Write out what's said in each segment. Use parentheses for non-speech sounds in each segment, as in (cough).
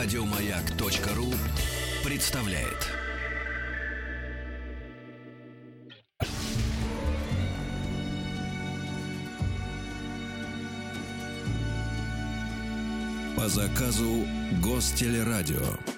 Радиомаяк.ру представляет. По заказу Гостелерадио.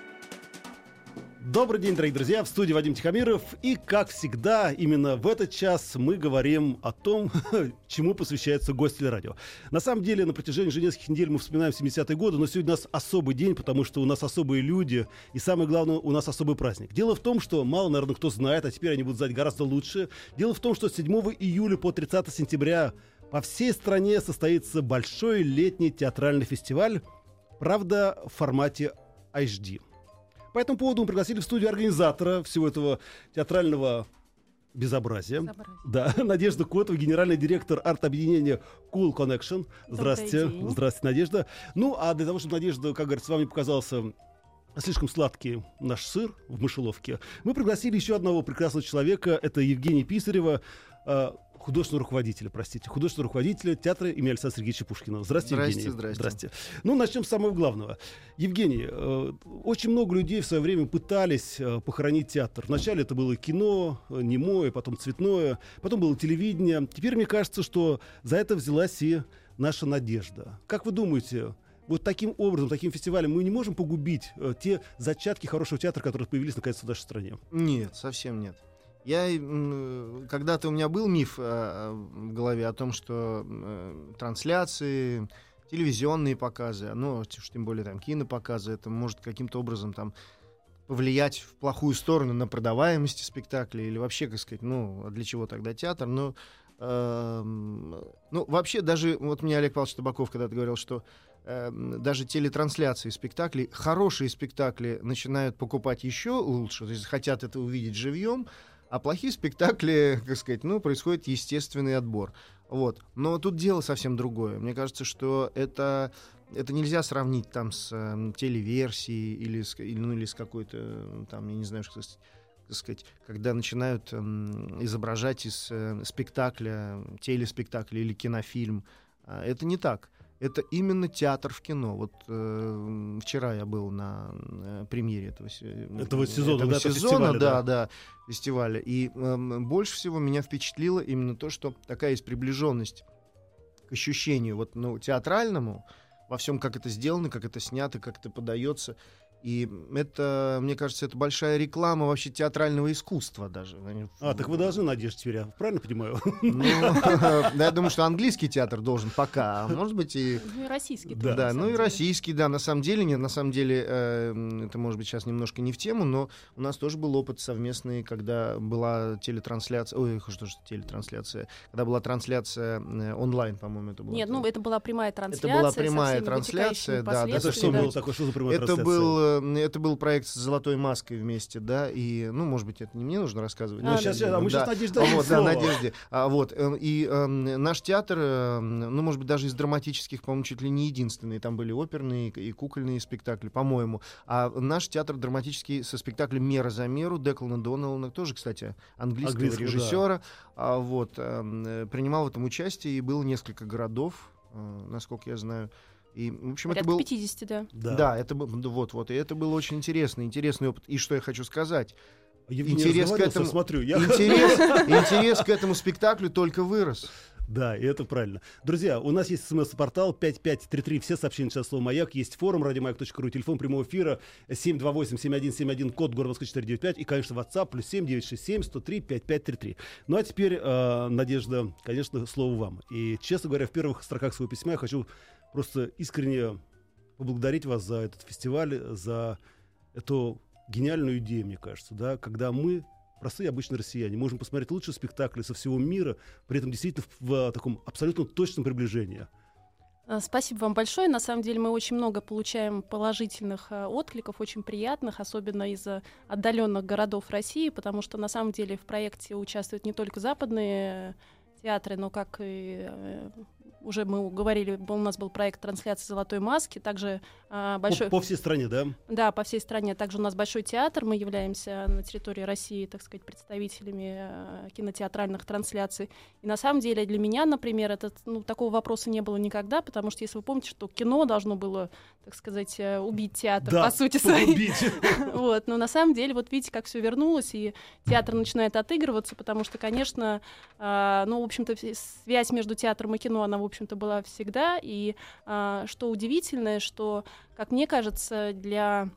Добрый день, дорогие друзья, в студии Вадим Тихомиров. И, как всегда, именно в этот час мы говорим о том, (laughs) чему посвящается гость радио. На самом деле, на протяжении уже нескольких недель мы вспоминаем 70-е годы, но сегодня у нас особый день, потому что у нас особые люди, и самое главное, у нас особый праздник. Дело в том, что мало, наверное, кто знает, а теперь они будут знать гораздо лучше. Дело в том, что с 7 июля по 30 сентября по всей стране состоится большой летний театральный фестиваль, правда, в формате HD. По этому поводу мы пригласили в студию организатора всего этого театрального безобразия. Безобразие. Да, (laughs) Надежда Котова, генеральный директор арт-объединения Cool Connection. Здравствуйте. Здравствуйте, Надежда. Ну, а для того, чтобы Надежда, как говорится, с вами показался слишком сладкий наш сыр в мышеловке, мы пригласили еще одного прекрасного человека. Это Евгений Писарева, э, художественного руководителя, простите, художественного руководителя театра имени Александра Сергеевича Пушкина. Здравствуйте, Здрасте, Евгений. здрасте. Ну, начнем с самого главного. Евгений, э, очень много людей в свое время пытались э, похоронить театр. Вначале это было кино, э, немое, потом цветное, потом было телевидение. Теперь мне кажется, что за это взялась и наша надежда. Как вы думаете, вот таким образом, таким фестивалем мы не можем погубить э, те зачатки хорошего театра, которые появились наконец в нашей стране? Нет, совсем нет. Я когда-то у меня был миф э, в голове о том, что э, трансляции, телевизионные показы, ну, уж тем более там кинопоказы, это может каким-то образом там повлиять в плохую сторону на продаваемость спектакля или вообще, как сказать, ну, а для чего тогда театр? Но, эм, ну, вообще даже, вот мне Олег Павлович Табаков когда-то говорил, что эм, даже телетрансляции спектаклей, хорошие спектакли начинают покупать еще лучше, то есть хотят это увидеть живьем, а плохие спектакли, как сказать, ну, происходит естественный отбор. Вот. Но тут дело совсем другое. Мне кажется, что это, это нельзя сравнить там с эм, телеверсией или с, или, ну, или с какой-то, э, там, я не знаю, что сказать, когда начинают эм, изображать из э, спектакля, телеспектакля или кинофильм. А, Это не так. Это именно театр в кино. Вот э, вчера я был на э, премьере этого, Этого сезона, этого да, сезона, да. да, да, фестиваля. И эм, больше всего меня впечатлило именно то, что такая есть приближенность к ощущению вот, ну, театральному во всем, как это сделано, как это снято, как это подается. И это, мне кажется, это большая реклама вообще театрального искусства даже. А, так вы должны, Надежда, теперь, правильно понимаю? Ну, (laughs) да, я думаю, что английский театр должен пока, а может быть и... Ну и российский. Да. тоже, Да, ну и российский, да, на самом деле, нет, на самом деле, э, м, это может быть сейчас немножко не в тему, но у нас тоже был опыт совместный, когда была телетрансляция, ой, что же телетрансляция, когда была трансляция э, онлайн, по-моему, это было. Нет, ну это была прямая трансляция. была со прямая трансляция, да, да, Это что было такое? Что за прямая это трансляция? был, э, это был проект с золотой маской вместе, да, и, ну, может быть, это не мне нужно рассказывать. Ну, но- щас, а мы да. щас Надежде А дадим Вот, да. Надежде. А, вот, э, и э, наш театр, э, ну, может быть, даже из драматических, по-моему, чуть ли не единственный. Там были оперные и кукольные спектакли, по-моему. А наш театр драматический со спектаклем «Мера за меру» Деклана Доналана, тоже, кстати, английского, Английского, да. режиссера, а, вот, э, э, принимал в этом участие, и было несколько городов, э, насколько я знаю. И, в общем, это Порядка был... 50, да. Да. Да, это был, вот, вот, и это был очень интересный, интересный опыт. И что я хочу сказать, Евгений интерес к этому- смотрю. Я... интерес, (laughs) интерес к этому спектаклю только вырос. Да, и это правильно. Друзья, у нас есть смс-портал 5533, все сообщения сейчас слово «Маяк», есть форум радиомаяк.ру, телефон прямого эфира 728-7171, код города Москвы 495 и, конечно, WhatsApp плюс 7967 103 5533. Ну а теперь, э, Надежда, конечно, слово вам. И, честно говоря, в первых строках своего письма я хочу просто искренне поблагодарить вас за этот фестиваль, за эту гениальную идею, мне кажется, да, когда мы простые обычные россияне можем посмотреть лучшие спектакли со всего мира, при этом действительно в, в, а, таком абсолютно точном приближении. А, Спасибо вам большое. На самом деле мы очень много получаем положительных а, откликов, очень приятных, особенно из отдаленных городов России, потому что на самом деле в проекте участвуют не только западные э, театры, но как и э, уже мы говорили, у нас был проект трансляции «Золотой маски», также а, большой... По, по всей стране, да? Да, по всей стране. Также у нас большой театр, мы являемся на территории России, так сказать, представителями э, кинотеатральных трансляций. И на самом деле для меня, например, этот, ну, такого вопроса не было никогда, потому что, если вы помните, что кино должно было, так сказать, э, убить театр, Да, по сути своей. (laughs) Вот, но на самом деле, вот видите, как все вернулось, и театр начинает отыгрываться, потому что, конечно, а, ну, в общем-то, связь между театром и кино, она, в общем-то, была всегда. И а, что удивительное, что, как мне кажется, для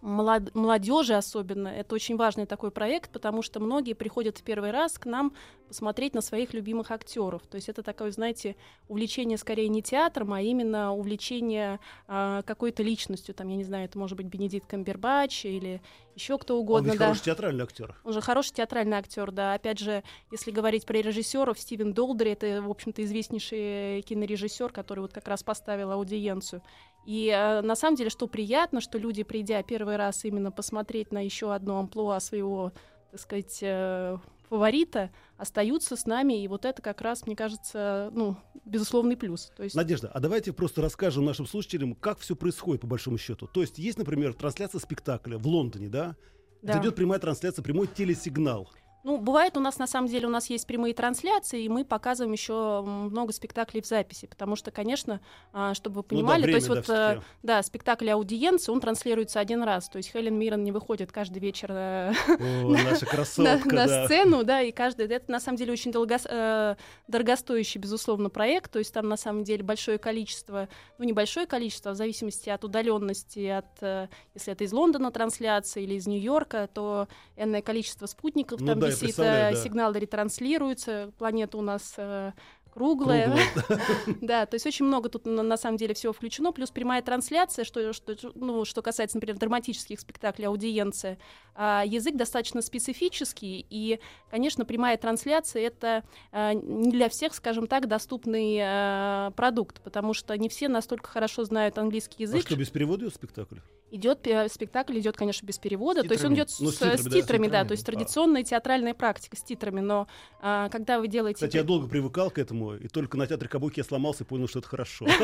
молод- молодежи особенно, это очень важный такой проект, потому что многие приходят в первый раз к нам посмотреть на своих любимых актеров. То есть это такое, знаете, увлечение скорее не театром, а именно увлечение а, какой-то личностью. Там, я не знаю, это может быть Бенедикт Камбербач или еще кто Он угодно. ведь да. хороший театральный актер. Он же хороший театральный актер, да. Опять же, если говорить про режиссеров, Стивен Долдри это, в общем-то, известнейший кинорежиссер, который вот как раз поставил аудиенцию. И э, на самом деле, что приятно, что люди, придя первый раз именно посмотреть на еще одно амплуа своего, так сказать, э, фаворита, остаются с нами, и вот это как раз, мне кажется, ну, безусловный плюс. То есть Надежда, а давайте просто расскажем нашим слушателям, как все происходит по большому счету. То есть есть, например, трансляция спектакля в Лондоне, да? да. Где идет прямая трансляция, прямой телесигнал. Ну, бывает у нас, на самом деле, у нас есть прямые трансляции, и мы показываем еще много спектаклей в записи, потому что, конечно, а, чтобы вы Ну да, понимали, то время, есть да, вот, всё-таки. э, да, спектакль аудиенции, он транслируется один раз, то есть Хелен Миррен не выходит каждый вечер э, (laughs) О, на, красотка, на да. сцену, да, и каждый, это на самом деле очень долгос- э, дорогостоящий, безусловно, проект, то есть там на самом деле большое количество, ну, небольшое количество, в зависимости от удаленности, от, э, если это из Лондона трансляция или из Нью-Йорка, то энное количество спутников Ну там да, я висит, представляю, э, да. сигнал ретранслируется, планета у нас э, круглая. (laughs) Да, то есть очень много тут на, самом деле всего включено, плюс прямая трансляция, что, что, ну, что касается, например, драматических спектаклей, аудиенция. А, язык достаточно специфический, и, конечно, прямая трансляция — это а, не для всех, скажем так, доступный а, продукт, потому что не все настолько хорошо знают английский А язык. что, без перевода идет спектакль? Идет пе- спектакль, идет, конечно, без перевода, С то есть он идет с, Ну, с с титрами, да, с титрами, да, титрами. то есть А. традиционная театральная практика с титрами, но а, когда вы делаете... Кстати, я долго привыкал к этому, и только на театре Кабуки я сломался и понял, что это хорошо. (laughs)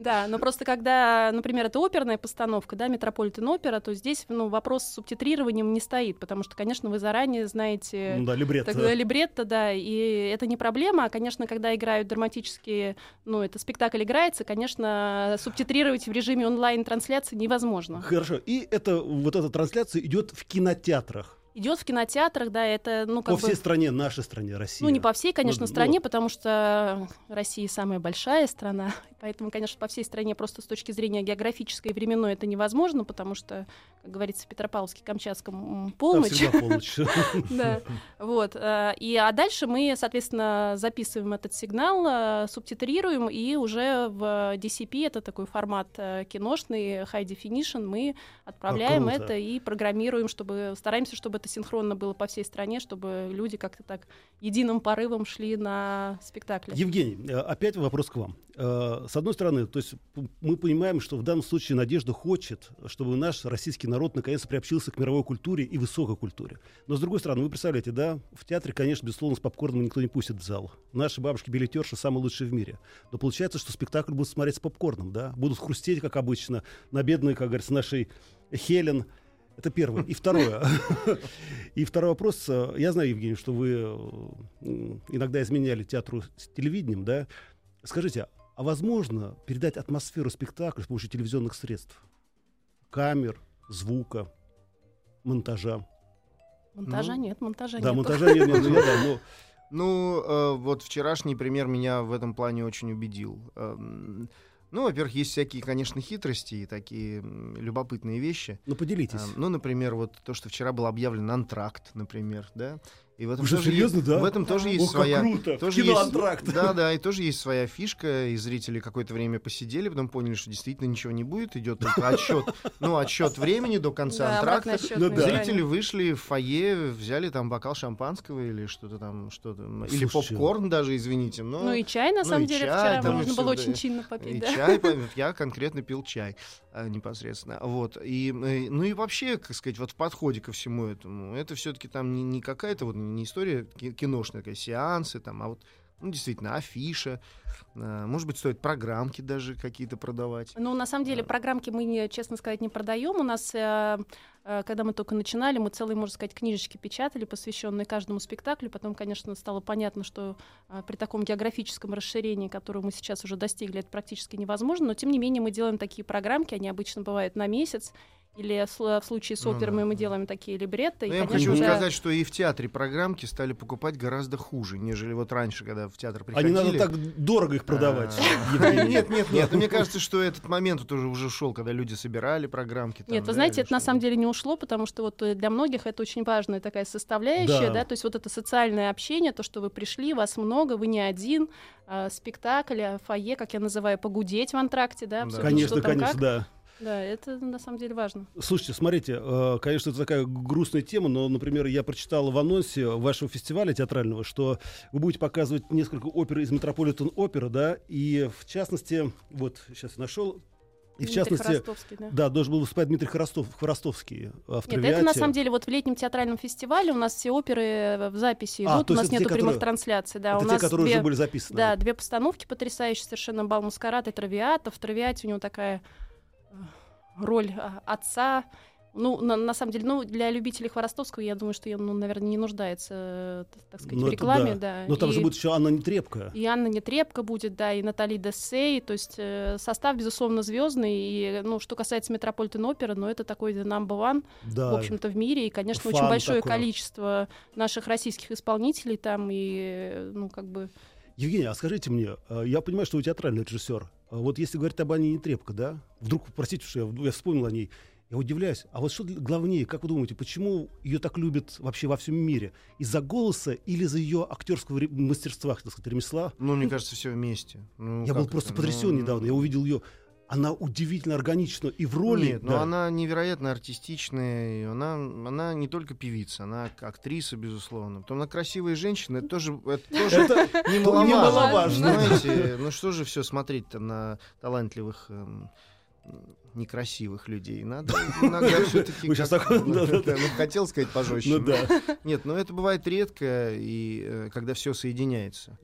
Да, но просто когда, например, это оперная постановка, да, Метрополитен опера, то здесь ну, вопрос с субтитрированием не стоит, потому что, конечно, вы заранее знаете Ну да, либретто. так, либретто, да, и это не проблема, а, конечно, когда играют драматические, ну, это спектакль играется, конечно, субтитрировать в режиме онлайн-трансляции невозможно. Хорошо. И это, вот эта трансляция идет в кинотеатрах. Идет в кинотеатрах, да, это, ну, как По бы... всей стране, нашей стране, России. Ну, не по всей, конечно, Ну, стране, ну. потому что Россия самая большая страна, (laughs) поэтому, конечно, по всей стране просто с точки зрения географической и временной это невозможно, потому что, как говорится, в Петропавловске-Камчатском м, Там полночь. полночь. (laughs) Да, вот. э, И, а дальше мы, соответственно, записываем этот сигнал, э, субтитрируем, и уже в DCP, это такой формат э, киношный, high definition, мы отправляем круто. это и программируем, чтобы стараемся, чтобы это синхронно было по всей стране, чтобы люди как-то так единым порывом шли на спектакли. Евгений, э, опять вопрос к вам. Э, С одной стороны, то есть мы понимаем, что в данном случае Надежда хочет, чтобы наш российский народ наконец приобщился к мировой культуре и высокой культуре. Но с другой стороны, вы представляете, да, в театре, конечно, безусловно, с попкорном никто не пустит в зал. Наши бабушки-билетерши самые лучшие в мире. Но получается, что спектакль будут смотреть с попкорном, да, будут хрустеть, как обычно, на бедной, как говорится, нашей Хелен. Это первое. И второе. (laughs) И второй вопрос. э, Я знаю, Евгений, что вы э, иногда изменяли театру с телевидением, да? Скажите, а возможно передать атмосферу спектакля с помощью телевизионных средств? Камер, звука, монтажа. Монтажа Ну, нет, монтажа Да, нет. монтажа нет, нет, ну, я, да, но (laughs) Ну, э, вот вчерашний пример меня в этом плане очень убедил. Эм, ну, во-первых, есть всякие, конечно, хитрости и такие любопытные вещи. ну, поделитесь. Эм, ну, например, вот то, что вчера был объявлен антракт, например, да. И в этом Уже тоже серьезно, есть, да? В этом тоже есть О, как своя. круто! тоже есть-. Да, да, и тоже есть своя фишка, и зрители какое-то время посидели, потом поняли, что действительно ничего не будет, идет только отсчет, ну, отсчет времени до конца Да, антракта. Ну. Зрители вышли в фойе, взяли там бокал шампанского или что-то там, что-то, или попкорн даже, извините. Но... Ну и чай, на ну самом деле, чай, вчера можно было очень чинно попить, И да. чай, (laughs) я конкретно пил чай непосредственно. Вот. И, э, ну и вообще, как сказать, вот в подходе ко всему этому, это все-таки там не, не какая-то вот не история ки- киношная, такая, сеансы там, а вот Ну, действительно, афиша. э, Может быть, стоит программки даже какие-то продавать. Ну, на самом деле, программки мы, честно сказать, не продаем. У нас, э, э, когда мы только начинали, мы целые, можно сказать, книжечки печатали, посвященные каждому спектаклю. Потом, конечно, стало понятно, что э, при таком географическом расширении, которое мы сейчас уже достигли, это практически невозможно. Но, тем не менее, мы делаем такие программки, они обычно бывают на месяц. Или в сл- в случае с Ну оперой да, мы делаем такие либретто. Но и, я конечно, хочу да, сказать, что и в театре программки стали покупать гораздо хуже, нежели вот раньше, когда в театр А приходили. не надо так дорого их продавать. А. (laughs) Нет, нет, нет. Но Мне кажется, что этот момент вот уже уже шел, когда люди собирали программки. Нет, вы знаете, это на самом деле не ушло, потому что вот э, для многих это очень важная такая составляющая, Да. то есть вот это социальное общение, то, что вы пришли, вас много, вы не один, а, спектакль, а, фойе, как я называю, погудеть в антракте, да, обсудить, Конечно, конечно, да. Да, это на самом деле важно. Слушайте, смотрите, э, конечно, это такая грустная тема, но, например, я прочитал в анонсе вашего фестиваля театрального, что вы будете показывать несколько опер из Метрополитен опера, да, и в частности, вот сейчас я нашел, и в Дмитрий частности, Хворостовский, да. да, должен был выступать Дмитрий Хворостов, Хворостовский э, в Нет, это на самом деле вот в летнем театральном фестивале у нас все оперы э, в записи А, идут, то у нас это те, нету прямых которые- трансляций, да, Это у те, нас которые две, уже были записаны. да, две постановки потрясающие совершенно Бал Маскарад и Травиата. В Травиате у него такая э, роль а, отца. Ну, на, на самом деле, ну, для любителей Хворостовского, я думаю, что я, ну, наверное, не нуждается, э, так сказать, Ну, в рекламе, да. да. Но там и, же будет еще Анна Нетребко. и Анна Нетребко будет, да, и Натали Дессей, то есть э, состав, безусловно, звездный. И, ну, что касается Метрополитен опера, ну, это такой number one, Да. в общем-то, в мире. И, конечно, очень Фан большое такой. количество наших российских исполнителей там, и, э, ну, как бы... Евгений, а скажите мне, э, я понимаю, что вы театральный режиссер. А Вот если говорить об Анне Нетребко, да, вдруг, простите, что я, я вспомнил о ней, я удивляюсь. А вот что главнее, как вы думаете, почему ее так любят вообще во всем мире? Из-за голоса или из-за ее актерского мастерства, так сказать, ремесла? Ну, мне кажется, все вместе. Ну, я был просто потрясен Ну, недавно. Я увидел ее. Она удивительно органична и в роли. Нет, но да. она невероятно артистичная. и Она, она не только певица, она актриса, безусловно. Потом она красивая женщина, это тоже, это тоже Это немаловажно. немаловажно. Знаете, ну что же все смотреть-то на талантливых эм, некрасивых людей. Надо иногда (laughs) все-таки... Да-да-да. хотел сказать пожестче. Ну. Нет, но это бывает редко, и э, когда все соединяется.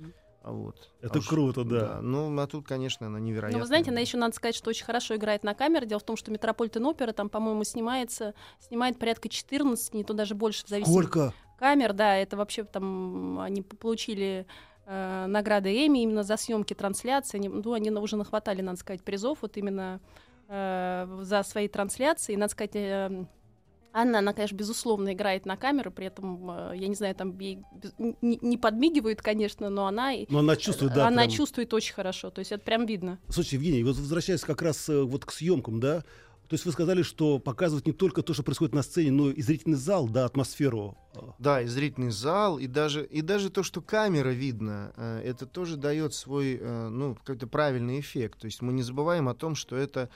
А Вот. Это А уж- круто, да. Ну, а тут, конечно, она невероятная. Ну, вы знаете, она еще надо сказать, что очень хорошо играет на камеры. Дело в том, что Метрополитен опера там, по-моему, снимается, снимает порядка 14, не то даже больше, в зависимости Сколько? камер, да, это вообще там они получили э, награды Эми именно за съемки трансляции. Они, ну, они уже нахватали, надо сказать, призов вот именно э, за свои трансляции. И, надо сказать, э, Анна, она, конечно, безусловно играет на камеру, при этом, э, я не знаю, там ей не, подмигивают, конечно, но она, Но она чувствует, да. она прям. чувствует очень хорошо, то есть это прям видно. Слушайте, Евгений, вот возвращаясь как раз э, вот к съемкам, да, то есть вы сказали, что показывать не только то, что происходит на сцене, но и зрительный зал, да, атмосферу. э, Да, и зрительный зал, и даже, и даже то, что камера видно, это тоже дает свой, ну, какой-то правильный эффект. То есть мы не забываем о том, что это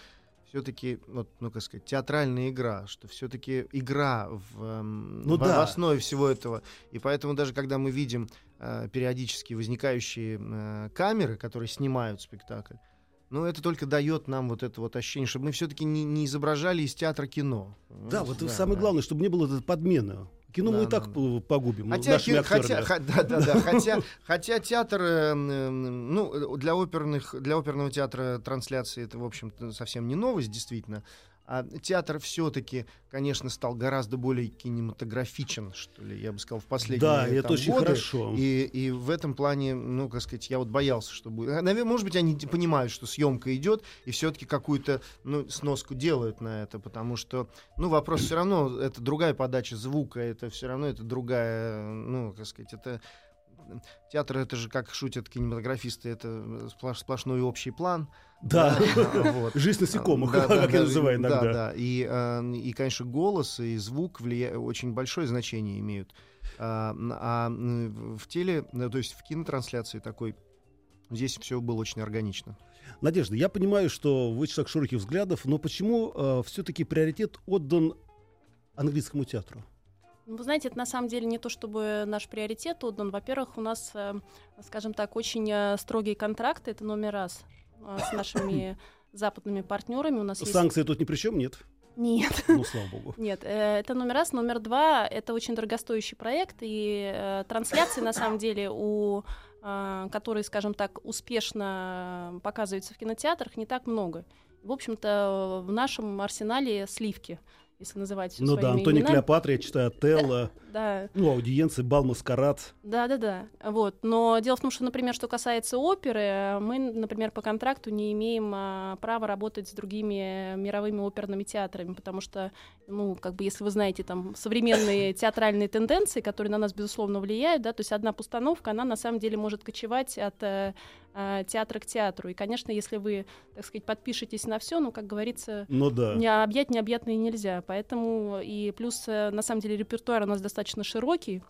все-таки, вот, ну, как сказать, театральная игра, что все-таки игра в, эм, Ну в- да. в основе всего этого. И поэтому даже когда мы видим э, периодически возникающие э, камеры, которые снимают спектакль, ну, это только дает нам вот это вот ощущение, чтобы мы все-таки не, не изображали из театра кино. Да, вот самое да. главное, чтобы не было этой подмены. Кино мы Да, и так да, погубим. ну, Хотя, нашими ки- хотя, ха- да, да, да, (laughs) хотя, хотя театр, э, ну, для оперных, для оперного театра трансляции это, в общем-то, совсем не новость, действительно. А театр все-таки, конечно, стал гораздо более кинематографичен, что ли, я бы сказал, в последние Да, там, это очень годы. хорошо. И, и в этом плане, ну, как сказать, я вот боялся, что будет. Наверное, может быть, они понимают, что съемка идет, и все-таки какую-то ну, сноску делают на это, потому что, ну, вопрос все равно, это другая подача звука, это все равно это другая, ну, как сказать, это театр, это же, как шутят кинематографисты, это сплош- сплошной общий план. Да. (laughs) а, вот. Жизнь насекомых, Да, да, как я да, называю Да, иногда. да. И, э, и, конечно, голос и звук влия... очень большое значение имеют. А, а, в теле, ну, то есть в кинотрансляции такой, здесь все было очень органично. Надежда, я понимаю, что вы человек широких взглядов, но почему все-таки приоритет отдан английскому театру? Ну, Вы знаете, это на самом деле не то, чтобы наш приоритет отдан. Во-первых, у нас, э, скажем так, очень э, строгие контракты, это номер раз э, с нашими (coughs) западными партнерами. У нас есть... Санкции тут ни при чем, нет? Нет. (laughs) Ну, слава богу. Нет, э, это номер раз. Номер два, это очень дорогостоящий проект, и э, трансляции, на самом деле, у а, которые, скажем так, успешно показываются в кинотеатрах, не так много. В общем-то, в нашем арсенале сливки если называть Ну да, своими Антони именами. Клеопатра, я читаю Отелло, (laughs) Да, ну, аудиенции, бал, маскарад. да, да, да. Вот. Но дело в том, что, например, что касается оперы, мы, например, по контракту не имеем а, права работать с другими мировыми оперными театрами, потому что, ну, как бы, если вы знаете там современные (laughs) театральные тенденции, которые на нас, безусловно, влияют, да, то есть одна постановка, она на самом деле может кочевать от э, театра к театру. И, конечно, если вы, так сказать, подпишетесь на все, ну, как говорится, Ну да. не объять необъятное нельзя. Поэтому и плюс, э, на самом деле, репертуар у нас достаточно широкий.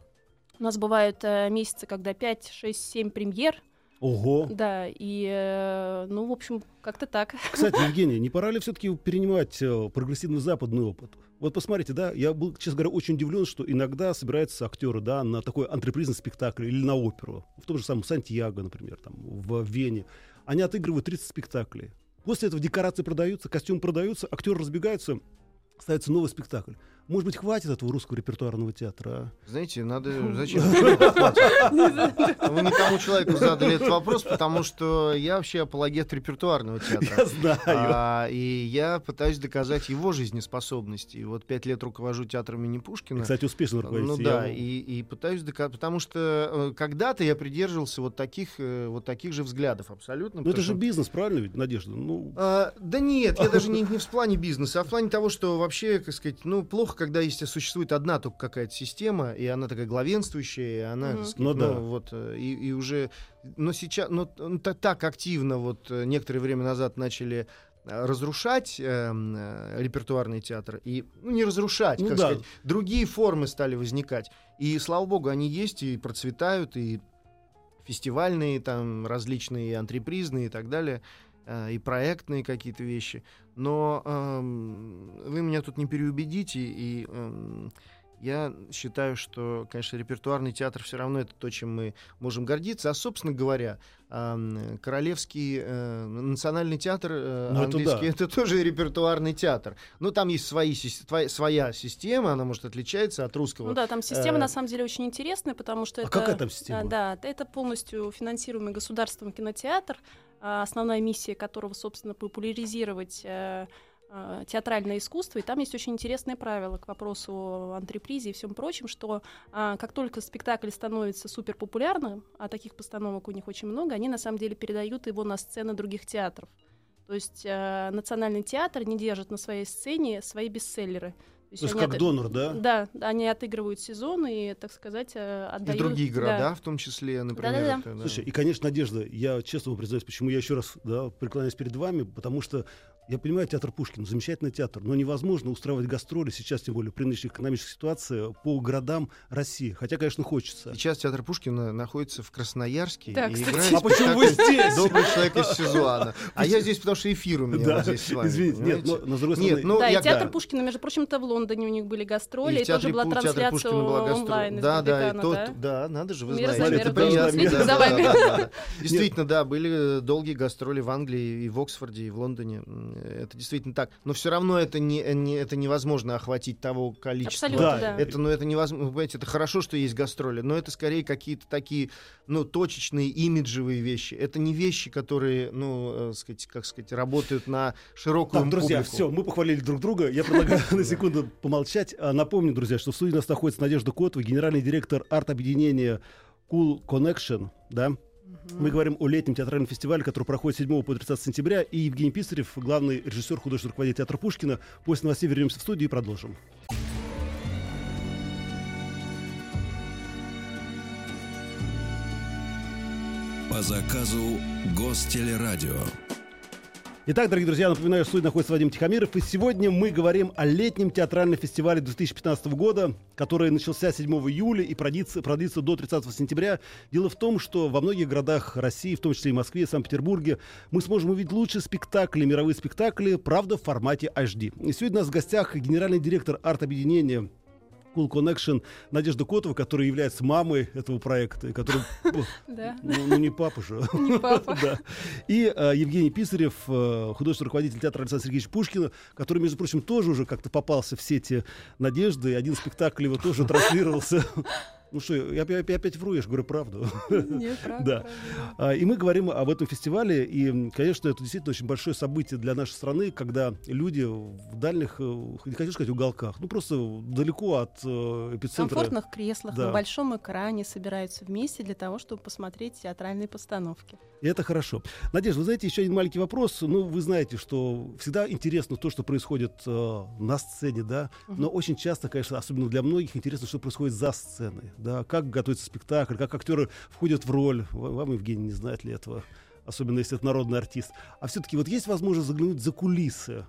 У нас бывают э, месяцы, когда 5, 6, 7 премьер. Ого. Да, и, э, ну, в общем, как-то так. Кстати, (laughs) Евгений, не пора ли все-таки перенимать э, прогрессивный западный опыт? Вот посмотрите, да, я был, честно говоря, очень удивлен, что иногда собираются актеры, да, на такой антрепризный спектакль или на оперу. В том же самом Сантьяго, например, там, в Вене. Они отыгрывают 30 спектаклей. После этого декорации продаются, костюмы продаются, актеры разбегаются, ставится новый спектакль. Может быть, хватит этого русского репертуарного театра? а? Знаете, надо... (laughs) (laughs) Зачем? Вы не тому человеку задали этот вопрос, потому что я вообще апологет репертуарного Я театра. знаю. А, и я пытаюсь доказать его жизнеспособность. И вот пять лет руковожу театром имени Пушкина. Кстати, успешно руководите. Ну Я да, и, и пытаюсь доказать, потому что э, когда-то я придерживался вот таких, э, вот таких же взглядов абсолютно. Ну это же что- бизнес, правильно ведь, Надежда? Ну, А, да нет, я даже (laughs) не, не в плане бизнеса, а в плане того, что вообще, как сказать, ну, плохо, когда есть, существует одна только какая-то система, и она такая главенствующая, и она, так сказать, Ну да. вот, э, и, и уже, но сейчас, но так активно вот э, некоторое время назад начали э, разрушать эм, э, репертуарный театр и ну, не разрушать, Ну как да. сказать, другие формы стали возникать. И слава богу, они есть и процветают, и фестивальные, там, различные антрепризные и так далее, э, и проектные какие-то вещи. Но эм, вы меня тут не переубедите, и эм, я считаю, что, конечно, репертуарный театр все равно это то, чем мы можем гордиться. А, собственно говоря, эм, Королевский э, национальный театр э, Ну, это английский да. это тоже репертуарный театр. Но там есть свои, твоя- своя система, она может отличаться от русского. Ну да, там система Э, на самом деле очень интересная, потому что а это... какая там система? А, Да, это полностью финансируемый государством кинотеатр, а, основная миссия которого, собственно, популяризировать э, э, театральное искусство. И там есть очень интересные правила к вопросу антрепризе и всем прочем, что а, как только спектакль становится супер популярным, а таких постановок у них очень много, они на самом деле передают его на сцены других театров. То есть э, национальный театр не держит на своей сцене свои бестселлеры. То есть они как это- донор, да? Да, они отыгрывают сезон и, так сказать, э, и отдают... в другие да. города, в том числе, например. Да-да-да. это, да. Слушай, и, конечно, Надежда, я честно вам признаюсь, почему я еще раз да, преклоняюсь перед вами, потому что я понимаю, театр Пушкина, замечательный театр, но невозможно устраивать гастроли сейчас, тем более при нынешней экономической ситуации, по городам России. Хотя, конечно, хочется. Сейчас театр Пушкина находится в Красноярске Да, и кстати. играет А почему вы здесь? Добрый человек из Сезуана. (laughs) А я здесь, потому что эфир у меня Да, вот здесь с вами. извините, нет, но, но с другой Нет, стороны, ну, да, я- и театр да. Пушкина, между прочим, то в Лондоне у них были гастроли, И и, тоже была Пу- трансляция Пушкина была гастро- онлайн из Да, да, и тот, да? да, надо же, вы Мир знаете. мир, это приятно, да, да, да. (laughs) Действительно, да, были долгие гастроли в Англии и в Оксфорде, и в Лондоне. Это действительно так. Но все равно это, не, не- это невозможно охватить того количества. Абсолютно, Да, да. Это, ну, это невозможно. Вы понимаете, это хорошо, что есть гастроли, но это скорее какие-то такие, ну, точечные, имиджевые вещи. Это не вещи, которые, ну, э, сказать, как сказать, работают на широкую Так, друзья, публику. все, мы похвалили друг друга. Я предлагаю (laughs) на секунду помолчать. А, Напомню, друзья, что в студии у нас находится Надежда Котова, генеральный директор арт-объединения Cool Connection, да? Мы говорим о летнем театральном фестивале, который проходит с 7 по 30 сентября. И Евгений Писарев, главный режиссер, художественный руководитель театра Пушкина. После новостей вернемся в студию и продолжим. По заказу Гостелерадио. Итак, дорогие друзья, напоминаю, что в студии находится Вадим Тихомиров. И сегодня мы говорим о летнем театральном фестивале 2015 года, который начался 7 июля и продлится, продлится до 30 сентября. Дело в том, что во многих городах России, в том числе и Москве, Санкт-Петербурге, мы сможем увидеть лучшие спектакли, мировые спектакли, правда, в формате HD. И сегодня у нас в гостях генеральный директор арт-объединения Cool Connection Надежда Котова, которая является мамой этого проекта, и которая, (laughs) ну, ну, не папа же. (laughs) (laughs) И э, Евгений Писарев, э, художественный руководитель театра Александра Сергеевича Пушкина, который, между прочим, тоже уже как-то попался в сети Надежды. Один спектакль его тоже транслировался Ну что, я, я- я опять вру, я же говорю правду. (laughs) Нет, (laughs) правда, Да. А, И мы говорим об этом фестивале, и, конечно, это действительно очень большое событие для нашей страны, когда люди в дальних, э, не хочу сказать уголках, ну просто далеко от э, В эпицентра. комфортных креслах Да. на большом экране собираются вместе для того, чтобы посмотреть театральные постановки. И это хорошо. Надежда, вы знаете, еще один маленький вопрос. Ну, вы знаете, что всегда интересно то, что происходит э, на сцене, да, но очень часто, конечно, особенно для многих, интересно, что происходит за сценой, да, как готовится спектакль, как актеры входят в роль. Вам, Евгений, не знает ли этого, особенно если это народный артист. А все-таки вот есть возможность заглянуть за кулисы,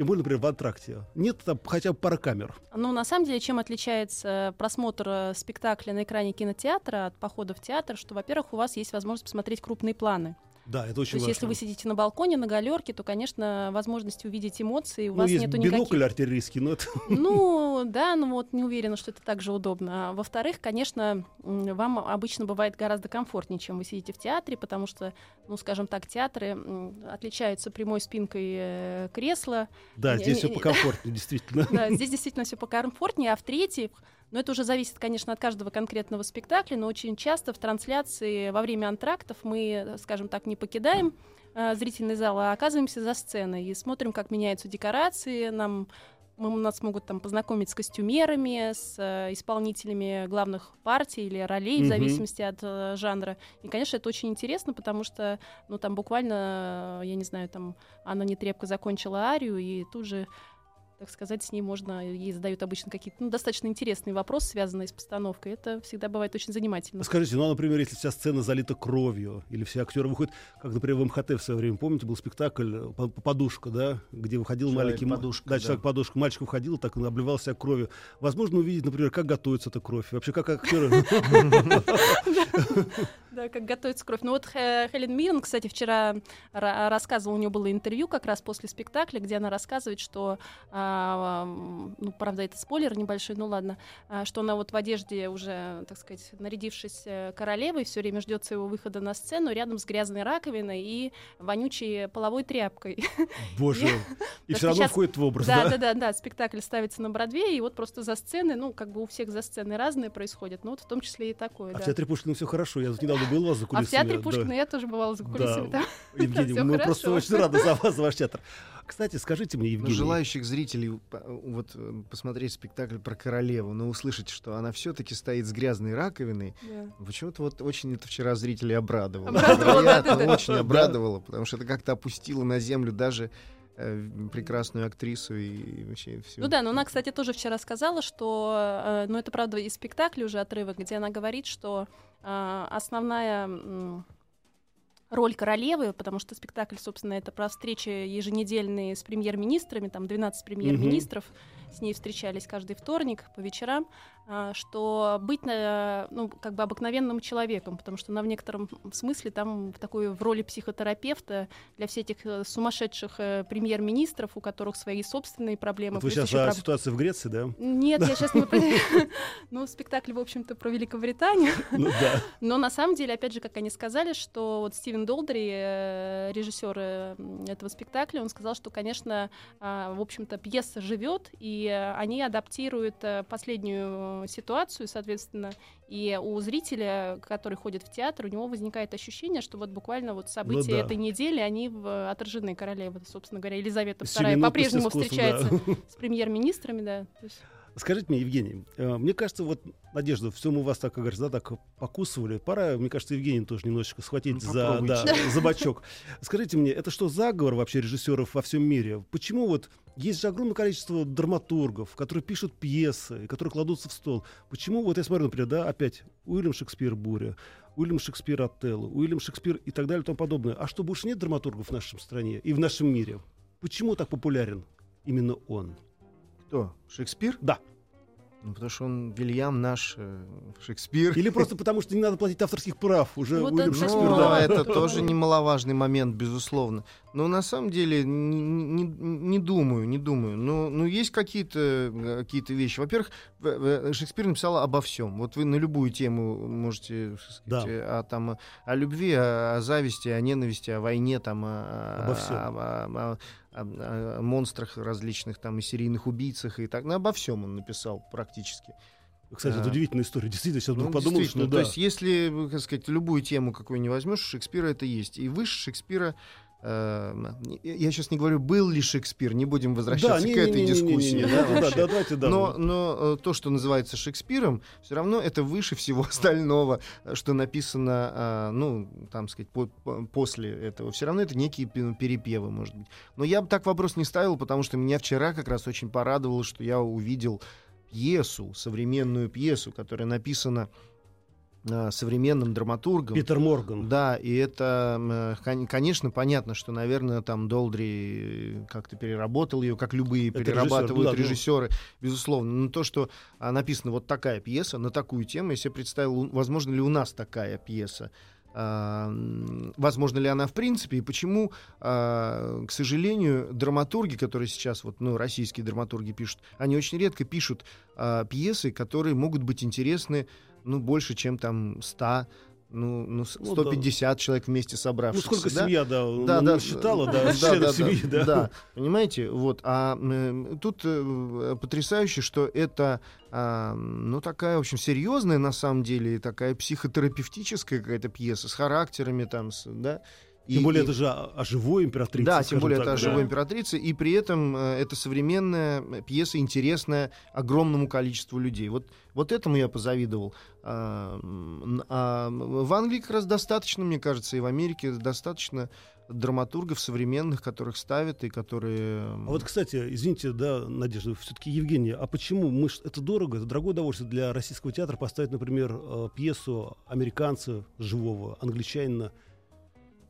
тем более, например, в антракте. Нет там хотя бы пара камер. Ну, на самом деле, чем отличается просмотр э, спектакля на экране кинотеатра от похода в театр, что, во-первых, у вас есть возможность посмотреть крупные планы. Да, это То очень есть, важно. если вы сидите на балконе, на галерке, то, конечно, возможности увидеть эмоции у ну, вас есть нету бинокль никаких. артиллерийский, но это... (laughs) Ну, да, но вот не уверена, что это так же удобно. А во-вторых, конечно, м, вам обычно бывает гораздо комфортнее, чем вы сидите в театре, потому что, ну, скажем так, театры м, отличаются прямой спинкой э, кресла. Да, Не- здесь все не- (laughs) покомфортнее, действительно. Да, здесь действительно все покомфортнее. А в-третьих, но это уже зависит, конечно, от каждого конкретного спектакля, но очень часто в трансляции во время антрактов мы, скажем так, не покидаем э, зрительный зал, а оказываемся за сценой и смотрим, как меняются декорации, нам мы, нас могут там познакомить с костюмерами, с э, исполнителями главных партий или ролей, в Мгм. зависимости от э, жанра. И, конечно, это очень интересно, потому что, ну, там буквально, э, я не знаю, там Анна Нетребко закончила арию, и тут же так сказать, с ней можно, ей задают обычно какие-то ну, достаточно интересные вопросы, связанные с постановкой. Это всегда бывает очень занимательно. Скажите, ну, а, например, если вся сцена залита кровью, или все актеры выходят, как, например, в МХТ в свое время, помните, был спектакль э, «По- «Подушка», да, где выходил маленький... м- «Подушка», да, да. человек-подушка. Мальчик выходил, так и обливался кровью. Возможно увидеть, например, как готовится эта кровь. Вообще, как актеры... (laughs) (laughs) Да, как готовится кровь. Ну вот Хе- Хелен Миррен, кстати, вчера ра- рассказывала, у нее было интервью как раз после спектакля, где она рассказывает, что, а, ну, правда, это спойлер небольшой, ну ладно, а, что она вот в одежде уже, так сказать, нарядившись э, королевой, все время ждет своего выхода на сцену рядом с грязной раковиной и вонючей половой тряпкой. Боже. И все равно входит в образ, Да, да? да, да, спектакль ставится на Бродвее, и вот просто за сцены, ну, как бы у всех за сцены разные происходят, ну, вот в том числе и такое, А в театре Пушкина все хорошо. Я тут недавно у вас за А кулисами. в театре да. Пушкина я тоже бывала за кулисами. Да. там. (laughs) Евгений, мы хорошо. просто очень рады за (laughs) вас, за ваш театр. Кстати, скажите мне, Ну, Евгений... желающих зрителей п- вот э, посмотреть спектакль про королеву, но услышать, что она все-таки стоит с грязной раковиной, Да. почему-то вот очень это вчера зрителей обрадовало. Обрадовало, да, да, да. очень обрадовало, потому что это как-то опустило на землю даже э, прекрасную актрису и вообще все. Ну да, но она, кстати, тоже вчера сказала, что, э, ну это правда из спектакля уже отрывок, где она говорит, что э, основная м, роль королевы, потому что спектакль, собственно, это про встречи еженедельные с премьер-министрами, там 12 премьер-министров, с ней встречались каждый вторник по вечерам, а, что быть, э, ну, как бы обыкновенным человеком, потому что она в некотором смысле там в такой в роли психотерапевта для всех этих э, сумасшедших э, премьер-министров, у которых свои собственные проблемы. Вот вы сейчас о проб- ситуации в Греции, да? Нет, я сейчас не... (laughs) (laughs) Ну, спектакль, в общем-то, про Великобританию. Ну. (laughs) Но на самом деле, опять же, как они сказали, что вот Стивен Долдри, режиссер этого спектакля, он сказал, что, конечно, а, в общем-то, пьеса живет, и э, они адаптируют э, последнюю ситуацию, соответственно, и у зрителя, который ходит в театр, у него возникает ощущение, что вот буквально вот события Ну да. этой недели, они в отражены королевы, собственно говоря, Елизавета II по-прежнему встречается да. (laughs) с премьер-министрами, да. Скажите мне, Евгений, э, мне кажется, вот, Надежда, все мы вас, так, как говорится, да, так покусывали. Пора, мне кажется, Евгений тоже немножечко схватить Ну, за, да, (laughs) за бочок. Скажите мне, это что, заговор вообще режиссеров во всем мире? Почему вот есть же огромное количество драматургов, которые пишут пьесы, которые кладутся в стол. Почему, вот я смотрю, например, да, опять Уильям Шекспир «Буря», Уильям Шекспир «Отелло», Уильям Шекспир и так далее и тому подобное. А что, больше нет драматургов в нашей стране и в нашем мире? Почему так популярен именно он? Кто? Шекспир? Да. Ну, потому что он Вильям наш э, Шекспир. Или просто потому, что не надо платить авторских прав. Уже Вот Уильям это, Шекспир, Ну, да. это тоже немаловажный момент, безусловно. Но на самом деле не, не- не думаю, не думаю. Ну, ну есть какие-то э, какие-то вещи. Во-первых, в- Шекспир написал обо всем. Вот вы на любую тему можете сказать, Да. э, о, там, о любви, о, о зависти, о ненависти, о войне, там, о, Обо всем. о- о- о- о- о монстрах различных, там, и серийных убийцах, и так. Ну, обо всем он написал практически. Кстати, это А. удивительная история. Действительно, сейчас Ну, вдруг подумал, что да. То есть, если, как сказать, любую тему какую не возьмешь, Шекспира это есть. И выше Шекспира я сейчас не говорю, был ли Шекспир, не будем возвращаться не- к этой не- не- дискуссии. да, да, да, давайте, да. Но, но э, то, что называется Шекспиром, все равно это выше всего (laughs) остального, э, что написано, а, ну, там сказать, по- по- после этого. Все равно это некие пе- перепевы, может быть. Но я бы так вопрос не ставил, потому что меня вчера как раз очень порадовало, что я увидел пьесу, современную пьесу, которая написана современным драматургом. Питер Морган. Да, и это, э, кон- конечно, понятно, что, наверное, там Долдри э, как-то переработал ее, как любые Это перерабатывают режиссер, да, ну. режиссеры, безусловно. Но то, что а, написана вот такая пьеса на такую тему, я себе представил, возможно ли у нас такая пьеса. А, возможно ли она в принципе и почему, а, к сожалению, драматурги, которые сейчас вот, ну, российские драматурги пишут, они очень редко пишут пьесы, которые могут быть интересны, ну, больше, чем там 100, ну, ну, с- Ну, 150 человек вместе Ну, собравшихся. сколько да? семья, да, Да, ну, да, считала, да, да, да, семьи, да, да. да. Понимаете, вот. А м, тут э, потрясающе, что это, а, ну, такая, в общем, серьезная на самом деле, такая психотерапевтическая какая-то пьеса с характерами там, с- да. И- Тем более и- это же о, о живой императрице. да, тем более так, это о да. живой императрице, и при этом э, это современная пьеса, интересная огромному количеству людей. Вот, вот этому я позавидовал. А, а в Англии как раз достаточно, мне кажется, и в Америке достаточно драматургов современных, которых ставят и которые... А вот, кстати, извините, да, Надежда, все-таки Евгения, а почему мы это дорого, это дорогое удовольствие для российского театра поставить, например, э, пьесу американца живого, англичанина?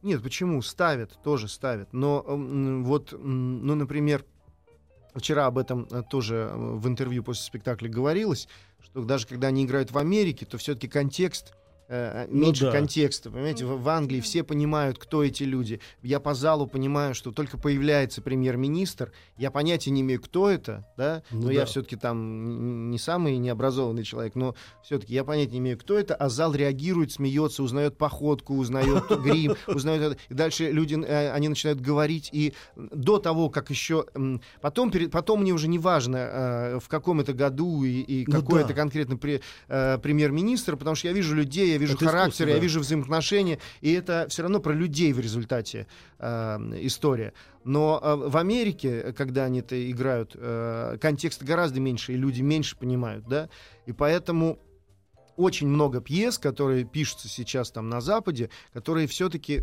Нет, почему? Ставят, тоже ставят. Но м, вот, ну, например, вчера об этом э, тоже э, в интервью после спектакля говорилось, что даже когда они играют в Америке, то все-таки контекст э, Ну меньше да. контекста, понимаете, в, в Англии все понимают, кто эти люди. Я по залу понимаю, что только появляется премьер-министр, я понятия не имею, кто это, да, Ну но я да. все-таки там не самый необразованный человек, но все-таки я понятия не имею, кто это, а зал реагирует, смеется, узнает походку, узнает (laughs) грим, узнает это. И дальше люди, э, они начинают говорить, и до того, как еще... Потом, перед- потом мне уже не важно, э, в каком это году и, и Ну какой да. это конкретно пре- э, премьер-министр, потому что я вижу людей, я вижу Это характер, искусство, я да. вижу взаимоотношения, и это все равно про людей в результате э, история. Но э, в Америке, когда они это играют, э, контекст гораздо меньше, и люди меньше понимают, да, и поэтому очень много пьес, которые пишутся сейчас там на Западе, которые все-таки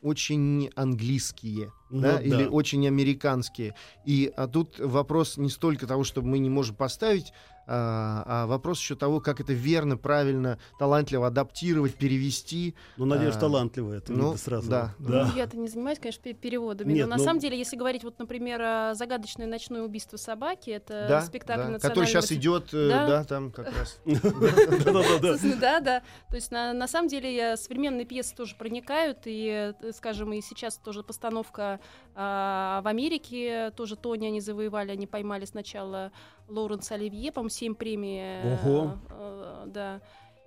очень английские, Ну да, да. или очень американские. И а тут вопрос не столько того, что мы не можем поставить, а, а вопрос еще того, как это верно, правильно, талантливо адаптировать, перевести. Ну, Надежда А, талантливая, это ну, сразу. да. да. Ну, Я-то не занимаюсь, конечно, пе- переводами. Нет, но на ну- самом деле, если говорить, вот, например, о загадочное ночное убийство собаки, это да, спектакль да, национального который сейчас идет, э, Да. да, там как раз. (laughs) Да, да. То есть на, на самом деле э, современные пьесы тоже проникают, и, э, скажем, и сейчас тоже постановка в Америке, тоже Тони они завоевали, они поймали сначала Лоуренс Оливье, по-моему, 7 премий. э, Ого. э, да.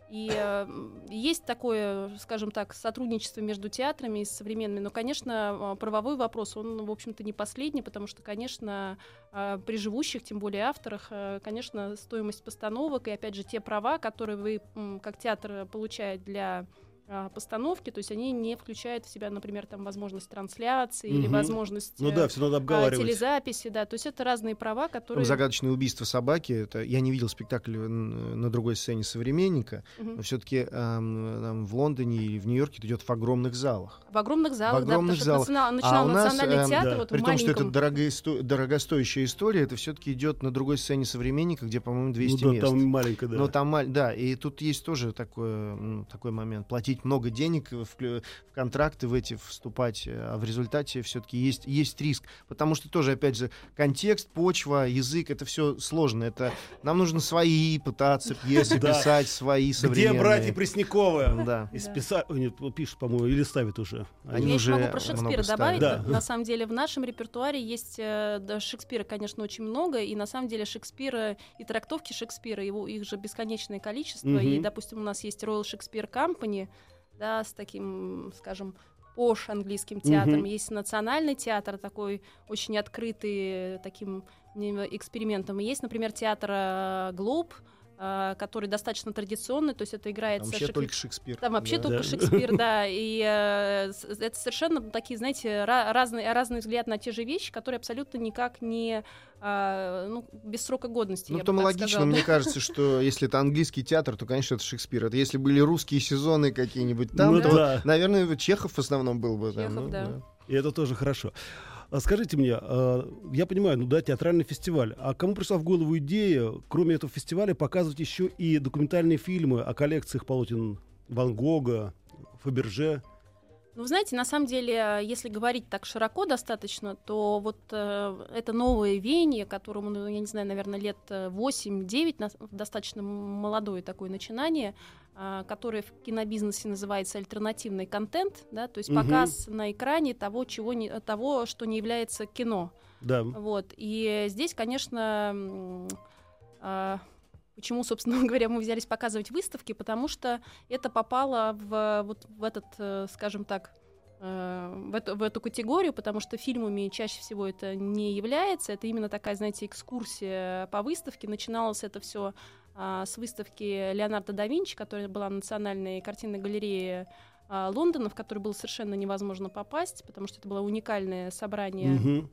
И э, есть такое, скажем так, сотрудничество между театрами и современными. Но, конечно, э, правовой вопрос, он, в общем-то, не последний, потому что, конечно, э, при живущих, тем более авторах, э, конечно, стоимость постановок и, опять же, те права, которые вы, м, как театр, э, получаете для а, постановки, то есть они не включают в себя, например, там возможность трансляции или Мгм. возможность Ну э, да, все надо а, обговаривать. телезаписи, да, то есть это разные права, Там которые... загадочное убийство собаки. Это я не видел спектакль э, н- на другой сцене современника, Мгм. но все-таки в Лондоне или в Нью-Йорке это идет в огромных залах. В огромных залах, В огромных да, залах. потому что национа- А начинал у нас, национальный эм, театр да. вот При в том, что это маленьком... дорогоисто- дорогостоящая история, это все-таки идет на другой сцене современника, где, по-моему, 200 ну, да, мест. там маленькая, да. Ну, там, маль- да, и тут есть тоже такой, м, такой момент. Платить много денег, в, в контракты в эти вступать, э, а в результате все-таки есть, есть риск. Потому что тоже, опять же, контекст, почва, язык, это все сложно. Это, нам нужно свои пытаться пьесы (laughs) Да. писать, свои Где современные. братья Пресняковы? Да. Нет, пишет, по-моему, или ставит уже. Они Я уже еще могу про Шекспира ставят. добавить. Да. На- самом деле в нашем репертуаре есть э, да, Шекспира, конечно, очень много, и на самом деле Шекспира и трактовки Шекспира, его, их же бесконечное количество. И, допустим, у нас есть Royal Shakespeare Company, да, с таким, скажем, пош английским театром. Мгм. Есть национальный театр, такой очень открытый таким экспериментом. И есть, например, театр э, Глоб, который достаточно традиционный, то есть это играется... Там вообще Шекли- только Шекспир. Там вообще Да. только Да. Шекспир, (laughs) да, и э, это совершенно такие, знаете, ра- разные, разный взгляд на те же вещи, которые абсолютно никак не, а, ну, без срока годности, Ну, так логично, сказала. мне кажется, что (laughs) если это английский театр, то, конечно, это Шекспир. Это если были русские сезоны какие-нибудь там, Ну то, да. наверное, Чехов в основном был бы. там, Чехов, ну, да. И это тоже хорошо. А Скажите мне, а, я понимаю, ну да, театральный фестиваль. А кому пришла в голову идея, кроме этого фестиваля, показывать еще и документальные фильмы о коллекциях полотен Ван Гога, Фаберже? Ну, знаете, на самом деле, если говорить так широко достаточно, то вот э, это новое веяние, которому, ну, я не знаю, наверное, лет э, 8-9, нас- достаточно молодое такое начинание, которое в кинобизнесе называется альтернативный контент, да, то есть Мгм. показ на экране того, чего не, того, что не является кино. Да. Вот. И здесь, конечно, а, почему, собственно (laughs) говоря, мы взялись показывать выставки, потому что это попало в, вот, в этот, э, скажем так, э, в эту, в эту категорию, потому что фильмами чаще всего это не является. Это именно такая, знаете, экскурсия по выставке. Начиналось это все с выставки Леонардо да Винчи, которая была на Национальной картинной галерее а, Лондона, в которую было совершенно невозможно попасть, потому что это было уникальное собрание Мгм.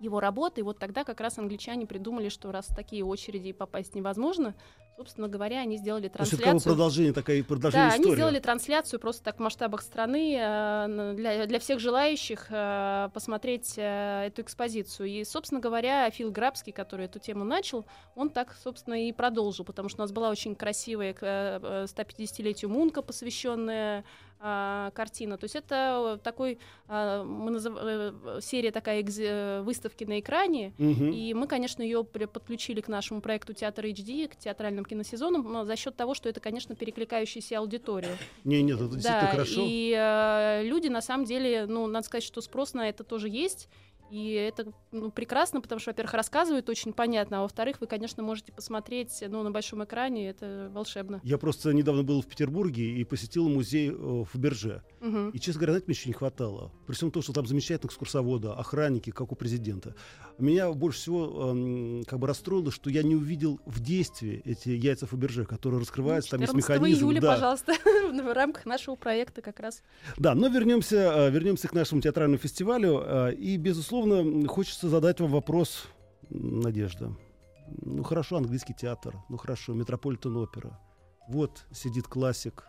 Его работы. И вот тогда как раз англичане придумали, что раз в такие очереди попасть невозможно, собственно говоря, они сделали То есть это трансляцию. продолжение, такая продолжение Да, они истории. сделали трансляцию просто так в масштабах страны э, для, для всех желающих э, посмотреть э, эту экспозицию. И, собственно говоря, Фил Грабский, который эту тему начал, он так, собственно, и продолжил, потому что у нас была очень красивая к э, э, 150-летию Мунка посвященная а, картина. То есть это э, такой а, мы назыв- э, серия такая экзе- выставки на экране, Мгм. и мы, конечно, ее подключили к нашему проекту Театр HD, к театральным киносезонам, но за счет того, что это, конечно, перекликающаяся аудитория. Не, нет, это действительно да, хорошо. и э, люди, на самом деле, ну, надо сказать, что спрос на это тоже есть. И это ну, прекрасно, потому что, во-первых, рассказывают очень понятно, а во-вторых, вы, конечно, можете посмотреть ну, на большом экране, это волшебно. Я просто недавно был в Петербурге и посетил музей э, Фаберже. Мгм. И, честно говоря, мне еще не хватало. При всем том, что там замечательные экскурсоводы, охранники, как у президента. Меня больше всего эм, как бы расстроило, что я не увидел в действии эти яйца Фаберже, которые раскрываются, там есть 14 механизм. июля, да. пожалуйста, (laughs) в рамках нашего проекта как раз. Да, но вернемся, э, вернемся к нашему театральному фестивалю. э, И, безусловно, хочется задать вам вопрос, Надежда. Ну хорошо, английский театр, ну хорошо, Метрополитен опера. Вот сидит классик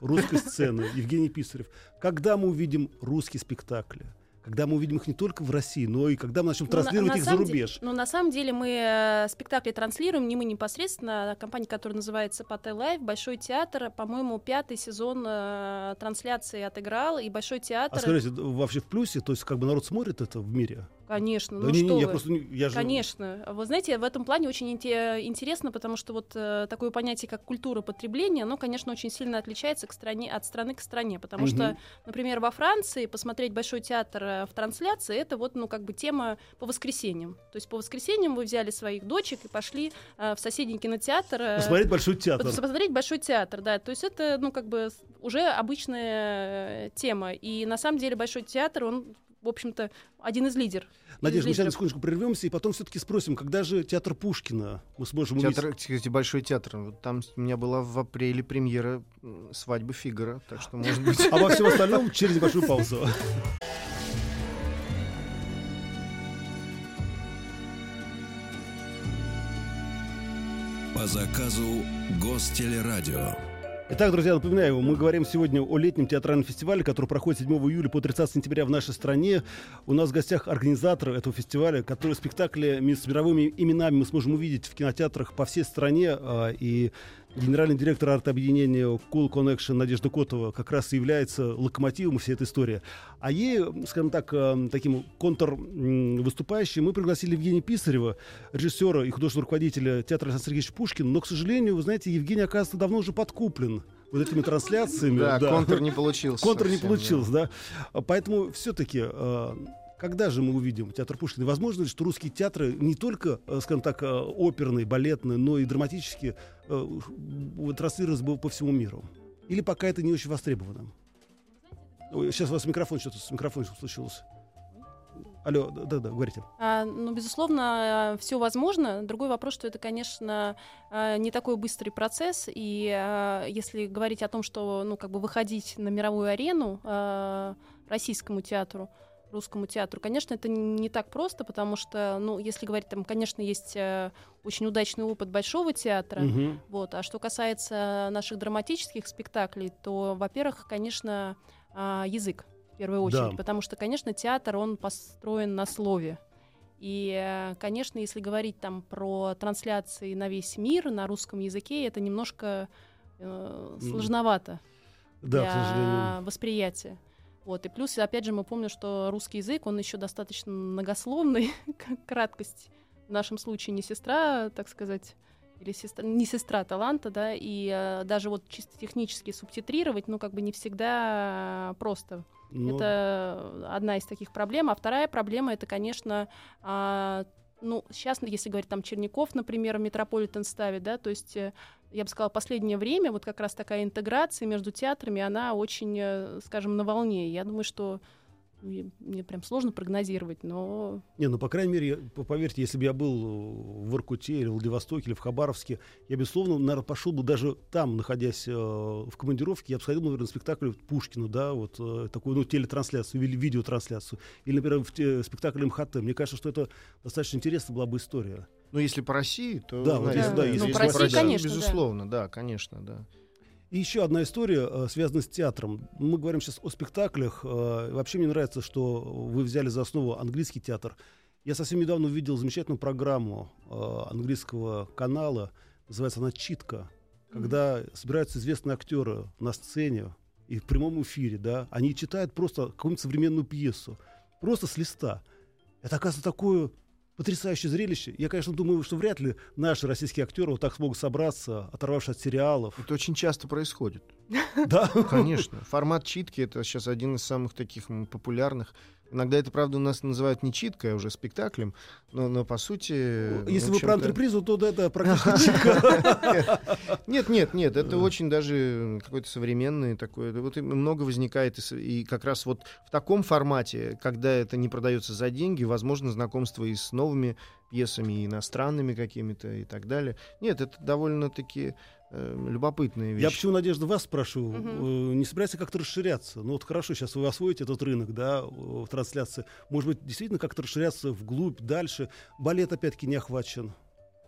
русской сцены Евгений Писарев. Когда мы увидим русские спектакли? Когда мы увидим их не только в России, но и когда мы начнем Ну, транслировать на их за самом де- рубеж. Ну, на самом деле мы э, спектакли транслируем, не мы непосредственно, а компания, которая называется Патэ Лайв, Большой театр, по-моему, пятый сезон э, трансляции отыграл, и Большой театр... А скажите, вообще в плюсе? То есть как бы народ смотрит это в мире? Конечно, Да ну не, что не, я вы. просто не- я же Конечно. Вы знаете, в этом плане очень инте- интересно, потому что вот э, такое понятие, как культура потребления, оно, конечно, очень сильно отличается к стране, от страны к стране. Потому Мгм. что, например, во Франции посмотреть Большой театр э, в трансляции, это вот, ну, как бы тема по воскресеньям. То есть по воскресеньям вы взяли своих дочек и пошли э, в соседний кинотеатр. э, посмотреть большой театр. Посмотреть большой театр, да. То есть это, ну, как бы уже обычная э, тема. И на самом деле большой театр, он, в общем-то, один из лидеров. Надеюсь, мы сейчас секундочку прервемся и потом все-таки спросим, когда же театр Пушкина мы сможем увидеть? Театр, кстати, большой театр. Там у меня была в апреле премьера свадьбы Фигара, так что может быть. (laughs) А во всем остальном через небольшую паузу. По заказу Гостелерадио. Итак, друзья, напоминаю, мы говорим сегодня о летнем театральном фестивале, который проходит 7 июля по 30 сентября в нашей стране. У нас в гостях организатор этого фестиваля, который спектакли с мировыми именами мы сможем увидеть в кинотеатрах по всей стране. а, И генеральный директор арт-объединения Cool Connection Надежда Котова как раз и является локомотивом всей этой истории. А ей, скажем так, э, таким контр-выступающим мы пригласили Евгения Писарева, режиссера и художественного руководителя театра Александр Сергеевич Пушкин. Но, к сожалению, вы знаете, Евгений, оказывается, давно уже подкуплен вот этими трансляциями. Да, да. контур не получился. Контур не получился, да. Поэтому все-таки, когда же мы увидим театр Пушкина? Возможно ли, что русские театры не только, э, скажем так, э, оперные, балетные, но и драматические э, транслировались бы по всему миру? Или пока это не очень востребовано? Сейчас у вас микрофон что-то с микрофоном случилось. Алло, да-да, говорите. А, ну, безусловно, все возможно. Другой вопрос, что это, конечно, не такой быстрый процесс. И если говорить о том, что, ну, как бы выходить на мировую арену российскому театру, русскому театру. Конечно, это не так просто, потому что, ну, если говорить, там, конечно, есть э, очень удачный опыт Большого театра, Мгм. вот. А что касается наших драматических спектаклей, то, во-первых, конечно, а, язык в первую очередь, Да. потому что, конечно, театр он построен на слове. И, э, конечно, если говорить там про трансляции на весь мир на русском языке, это немножко э, сложновато Да, для восприятия. Вот. И плюс, опять же, мы помним, что русский язык, он еще достаточно многословный, (laughs) как краткость в нашем случае не сестра, так сказать, или сестра, не сестра таланта, да, и э, даже вот чисто технически субтитрировать, ну, как бы не всегда просто. Ну, Это одна из таких проблем. А вторая проблема это, конечно, а, ну, сейчас, если говорить там Черняков, например, Метрополитен ставит, да, то есть, э, я бы сказала, последнее время вот как раз такая интеграция между театрами, она очень, э, скажем, на волне. Я думаю, что ну, мне прям сложно прогнозировать, но Не, ну, по крайней мере, поверьте, если бы я был в Воркуте или в Владивостоке или в Хабаровске, я, безусловно, наверное, пошел бы даже там, находясь э, в командировке, я бы сходил, наверное, на спектакль Пушкина, да, вот э, такую, ну, телетрансляцию или видеотрансляцию, или, например, в те- спектакль МХТ. Мне кажется, что это достаточно интересная была бы история. Ну, если по России, то... Да, вот если- да, если если по России, конечно, да. безусловно, да, конечно, да. И еще одна история, э, связанная с театром. Мы говорим сейчас о спектаклях. э, Вообще мне нравится, что вы взяли за основу английский театр. Я совсем недавно увидел замечательную программу э, английского канала. Называется она «Читка». Когда собираются известные актеры на сцене и в прямом эфире, да, они читают просто какую-нибудь современную пьесу. Просто с листа. Это, оказывается, такое потрясающее зрелище. Я, конечно, думаю, что вряд ли наши российские актеры вот так смогут собраться, оторвавшись от сериалов. Это очень часто происходит. Да, Конечно. Формат читки это сейчас один из самых таких популярных. Иногда это, правда, у нас называют не читкой, а уже спектаклем, но, но по сути... Если в вы про антрепризу, то да, это практически читка. Нет, нет, нет, это очень даже какой-то современный такой. Вот много возникает, и как раз вот в таком формате, когда это не продается за деньги, возможно знакомство и с новыми пьесами, и иностранными какими-то и так далее. Нет, это довольно-таки э, любопытные вещи. Я почему, Надежда, вас спрашиваю, Мгм. э, не собираетесь как-то расширяться? Ну вот хорошо, сейчас вы освоите этот рынок, да, э, в трансляции. Может быть, действительно как-то расширяться вглубь, дальше? Балет опять-таки не охвачен.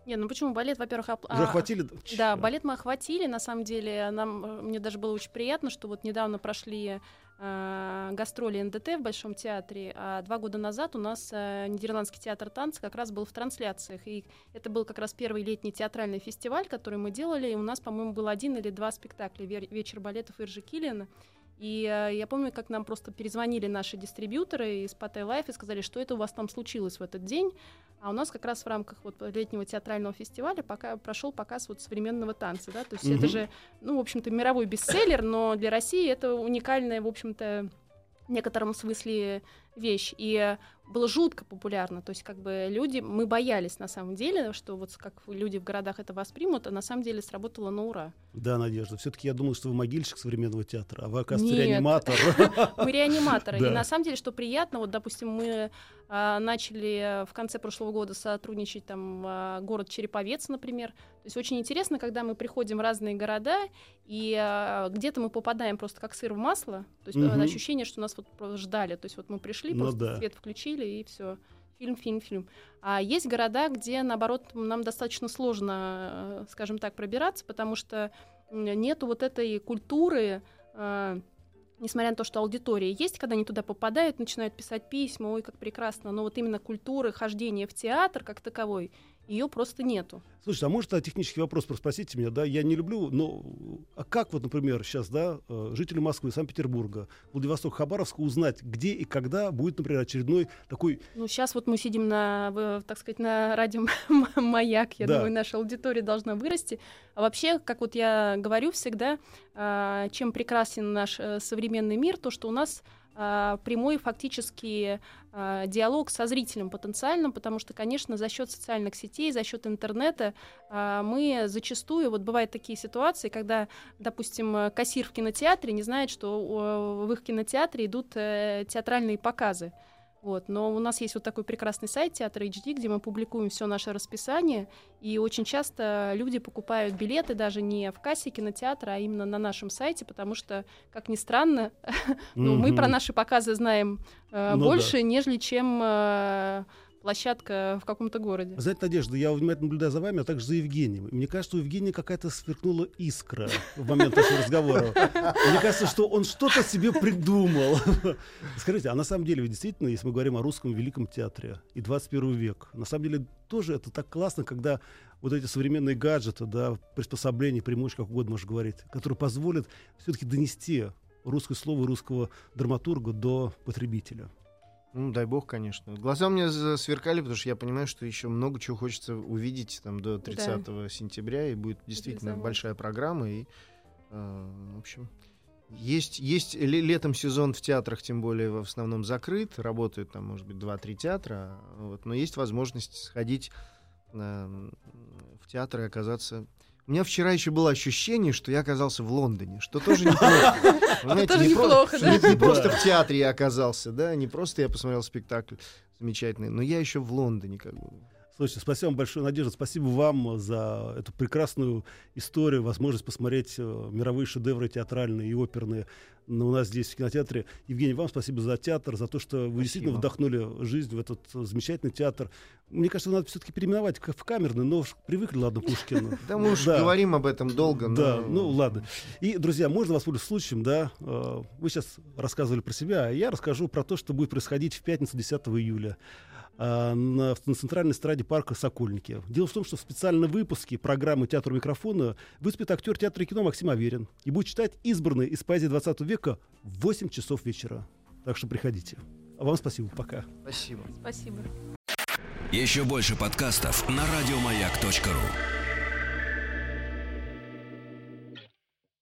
не, ну почему балет, во-первых, оп- Уже а, охватили? Да, балет мы охватили. На самом деле, нам, э, мне даже было очень приятно, что вот недавно прошли гастроли НДТ в Большом театре, а два года назад у нас э, Нидерландский театр танца как раз был в трансляциях. И это был как раз первый летний театральный фестиваль, который мы делали. И у нас, по-моему, был один или два спектакля «Вер- «Вечер балетов» Иржи Килиана. И э, я помню, как нам просто перезвонили наши дистрибьюторы из Pathé Live и сказали, что это у вас там случилось в этот день. А у нас как раз в рамках вот летнего театрального фестиваля пока прошел показ вот современного танца, да, то есть это Мгм. же, ну, в общем-то, мировой бестселлер, но для России это уникальная, в общем-то, в некотором смысле вещь. И было жутко популярно. То есть, как бы люди, мы боялись на самом деле, что вот как люди в городах это воспримут, а на самом деле сработало на ура. Да, Надежда. Все-таки я думал, что вы могильщик современного театра, а вы, оказывается, Нет. реаниматор. (laughs) Мы реаниматоры. И на самом деле, что приятно, вот, допустим, мы а, начали в конце прошлого года сотрудничать там а, город Череповец, например. То есть очень интересно, когда мы приходим в разные города, и а, где-то мы попадаем просто как сыр в масло. То есть ощущение, что нас вот ждали. То есть вот мы пришли, Ну просто да. свет включили, и все. Фильм, фильм, фильм. А есть города, где, наоборот, нам достаточно сложно, э, скажем так, пробираться, потому что нету вот этой культуры, э, несмотря на то, что аудитория есть, когда они туда попадают, начинают писать письма, ой, как прекрасно, но вот именно культуры хождения в театр как таковой, ее просто нету. Слушайте, а может, а, технический вопрос просто спросите меня, да, я не люблю, но а как вот, например, сейчас, да, э, жители Москвы, Санкт-Петербурга, Владивостока, Хабаровска узнать, где и когда будет, например, очередной такой Ну, сейчас вот мы сидим на, так сказать, на радио (laughs) «Маяк», я Да. думаю, наша аудитория должна вырасти. А вообще, как вот я говорю всегда, а, чем прекрасен наш э, современный мир, то, что у нас прямой фактически а, диалог со зрителем потенциальным, потому что, конечно, за счет социальных сетей, за счет интернета а, мы зачастую, вот бывают такие ситуации, когда, допустим, кассир в кинотеатре не знает, что в их кинотеатре идут э, театральные показы. Вот. Но у нас есть вот такой прекрасный сайт Театр HD, где мы публикуем все наше расписание, и очень часто люди покупают билеты даже не в кассе кинотеатра, а именно на нашем сайте, потому что, как ни странно, (laughs) ну, мы про наши показы знаем э, Ну больше, нежели чем э, площадка в каком-то городе. Знаете, Надежда, я внимательно наблюдаю за вами, а также за Евгением. Мне кажется, у Евгения какая-то сверкнула искра в момент нашего разговора. Мне кажется, что он что-то себе придумал. (laughs) Скажите, а на самом деле, действительно, если мы говорим о русском великом театре и 21 век, на самом деле тоже это так классно, когда вот эти современные гаджеты, да, приспособления, преимущества, как угодно можно говорить, которые позволят все-таки донести русское слово русского драматурга до потребителя. Ну, дай бог, конечно. Глаза у меня сверкали, потому что я понимаю, что еще много чего хочется увидеть там до 30 сентября, и будет действительно Реализовать. большая программа. И, э, в общем, есть, есть ле- летом сезон в театрах, тем более в основном закрыт, работают там, может быть, 2-3 театра, вот, но есть возможность сходить э, в театр и оказаться... У меня вчера еще было ощущение, что я оказался в Лондоне, что тоже неплохо. (laughs) Тоже не неплохо, да? не- просто в театре я оказался, да, не просто я посмотрел спектакль замечательный, но я еще в Лондоне как бы. Слушайте, спасибо вам большое, Надежда. Спасибо вам за эту прекрасную историю, возможность посмотреть э, мировые шедевры театральные и оперные у нас здесь в кинотеатре. Евгений, вам спасибо за театр, за то, что вы действительно вдохнули жизнь в этот э, замечательный театр. Мне кажется, надо все-таки переименовать в камерный, но уж привыкли, ладно, Пушкин. (laughs) Да мы уж говорим об этом долго. Да, ну ладно. И, друзья, можно воспользоваться случаем, да? э, Вы сейчас рассказывали про себя, а я расскажу про то, что будет происходить в пятницу 10 июля на, на центральной эстраде парка Сокольники. Дело в том, что в специальном выпуске программы «Театр микрофона» выступит актер театра и кино Максим Аверин и будет читать избранные из поэзии 20 века в 8 часов вечера. Так что приходите. А вам спасибо. Пока. Спасибо. Спасибо. Еще больше подкастов на радиомаяк.ру.